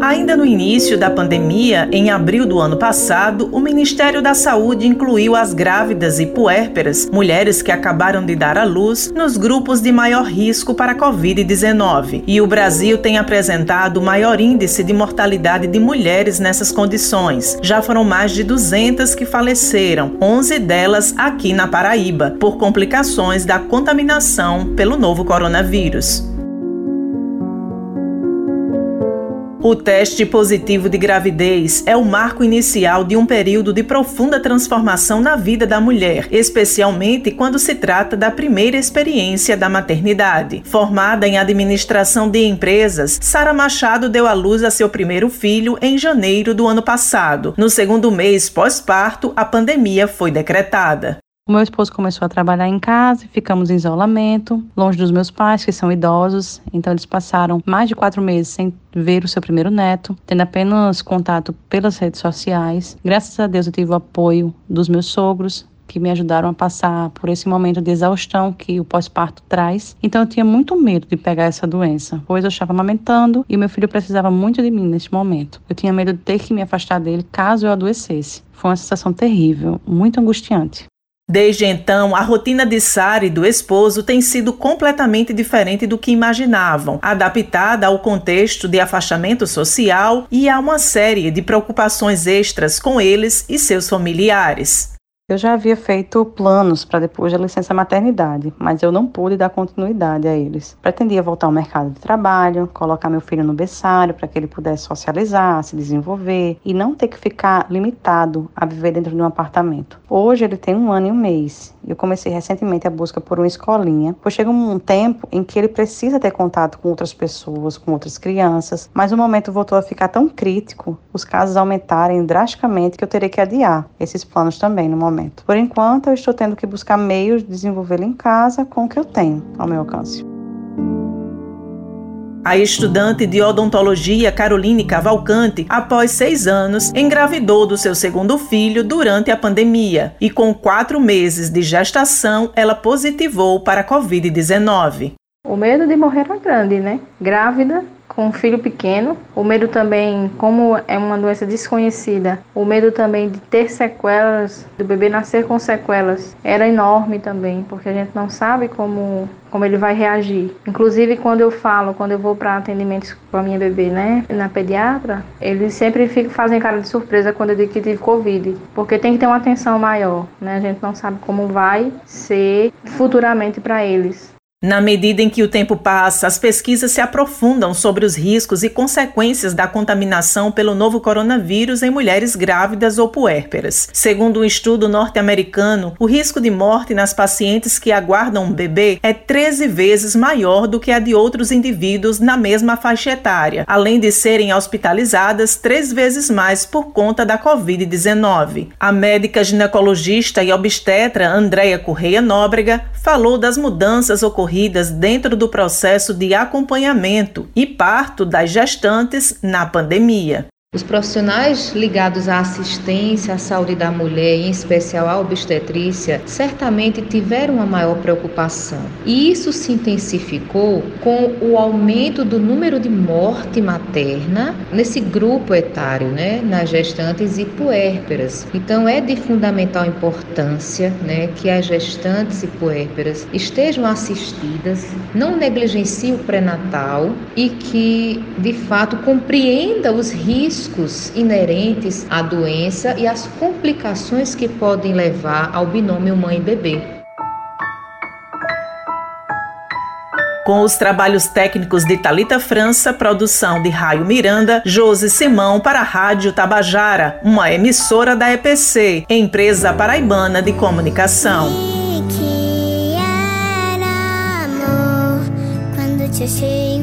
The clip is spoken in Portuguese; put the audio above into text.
Ainda no início da pandemia, em abril do ano passado, o Ministério da Saúde incluiu as grávidas e puérperas, mulheres que acabaram de dar à luz, nos grupos de maior risco para a Covid-19. E o Brasil tem apresentado o maior índice de mortalidade de mulheres nessas condições. Já foram mais de 200 que faleceram, 11 delas aqui na Paraíba, por complicações da contaminação pelo novo coronavírus. O teste positivo de gravidez é o marco inicial de um período de profunda transformação na vida da mulher, especialmente quando se trata da primeira experiência da maternidade. Formada em administração de empresas, Sara Machado deu à luz a seu primeiro filho em janeiro do ano passado. No segundo mês pós-parto, a pandemia foi decretada. O meu esposo começou a trabalhar em casa e ficamos em isolamento, longe dos meus pais, que são idosos. Então, eles passaram mais de quatro meses sem ver o seu primeiro neto, tendo apenas contato pelas redes sociais. Graças a Deus, eu tive o apoio dos meus sogros, que me ajudaram a passar por esse momento de exaustão que o pós-parto traz. Então eu tinha muito medo de pegar essa doença, pois eu estava amamentando e meu filho precisava muito de mim neste momento. Eu tinha medo de ter que me afastar dele caso eu adoecesse. Foi uma sensação terrível, muito angustiante. Desde então, a rotina de Sara e do esposo tem sido completamente diferente do que imaginavam, adaptada ao contexto de afastamento social e a uma série de preocupações extras com eles e seus familiares. Eu já havia feito planos para depois da licença maternidade, mas eu não pude dar continuidade a eles. Pretendia voltar ao mercado de trabalho, colocar meu filho no berçário para que ele pudesse socializar, se desenvolver e não ter que ficar limitado a viver dentro de um apartamento. Hoje ele tem um ano e um mês. Eu comecei recentemente a busca por uma escolinha, pois chega um tempo em que ele precisa ter contato com outras pessoas, com outras crianças, mas o momento voltou a ficar tão crítico, os casos aumentarem drasticamente que eu terei que adiar esses planos também no momento. Por enquanto, eu estou tendo que buscar meios de desenvolvê-lo em casa com o que eu tenho ao meu alcance. A estudante de odontologia Caroline Cavalcante, após seis anos, engravidou do seu segundo filho durante a pandemia e, com quatro meses de gestação, ela positivou para a Covid-19. O medo de morrer era grande, né? Grávida, com um filho pequeno, o medo também, como é uma doença desconhecida, o medo também de ter sequelas, do bebê nascer com sequelas, era enorme também, porque a gente não sabe como como ele vai reagir. Inclusive quando eu falo, quando eu vou para atendimentos com a minha bebê, né, na pediatra, eles sempre ficam fazem cara de surpresa quando eu digo que tive covid, porque tem que ter uma atenção maior, né? A gente não sabe como vai ser futuramente para eles. Na medida em que o tempo passa, as pesquisas se aprofundam sobre os riscos e consequências da contaminação pelo novo coronavírus em mulheres grávidas ou puérperas. Segundo um estudo norte-americano, o risco de morte nas pacientes que aguardam um bebê é 13 vezes maior do que a de outros indivíduos na mesma faixa etária, além de serem hospitalizadas três vezes mais por conta da Covid-19. A médica ginecologista e obstetra Andréia Correia Nóbrega falou das mudanças ocorridas dentro do processo de acompanhamento e parto das gestantes na pandemia. Os profissionais ligados à assistência à saúde da mulher, em especial à obstetrícia, certamente tiveram uma maior preocupação. E isso se intensificou com o aumento do número de morte materna nesse grupo etário, né, nas gestantes e puérperas. Então é de fundamental importância, né, que as gestantes e puérperas estejam assistidas, não negligenciem o pré-natal e que de fato compreenda os riscos riscos inerentes à doença e as complicações que podem levar ao binômio mãe-bebê. Com os trabalhos técnicos de Talita França, produção de Raio Miranda, Josi Simão para a Rádio Tabajara, uma emissora da EPC, empresa paraibana de comunicação. que era amor quando te achei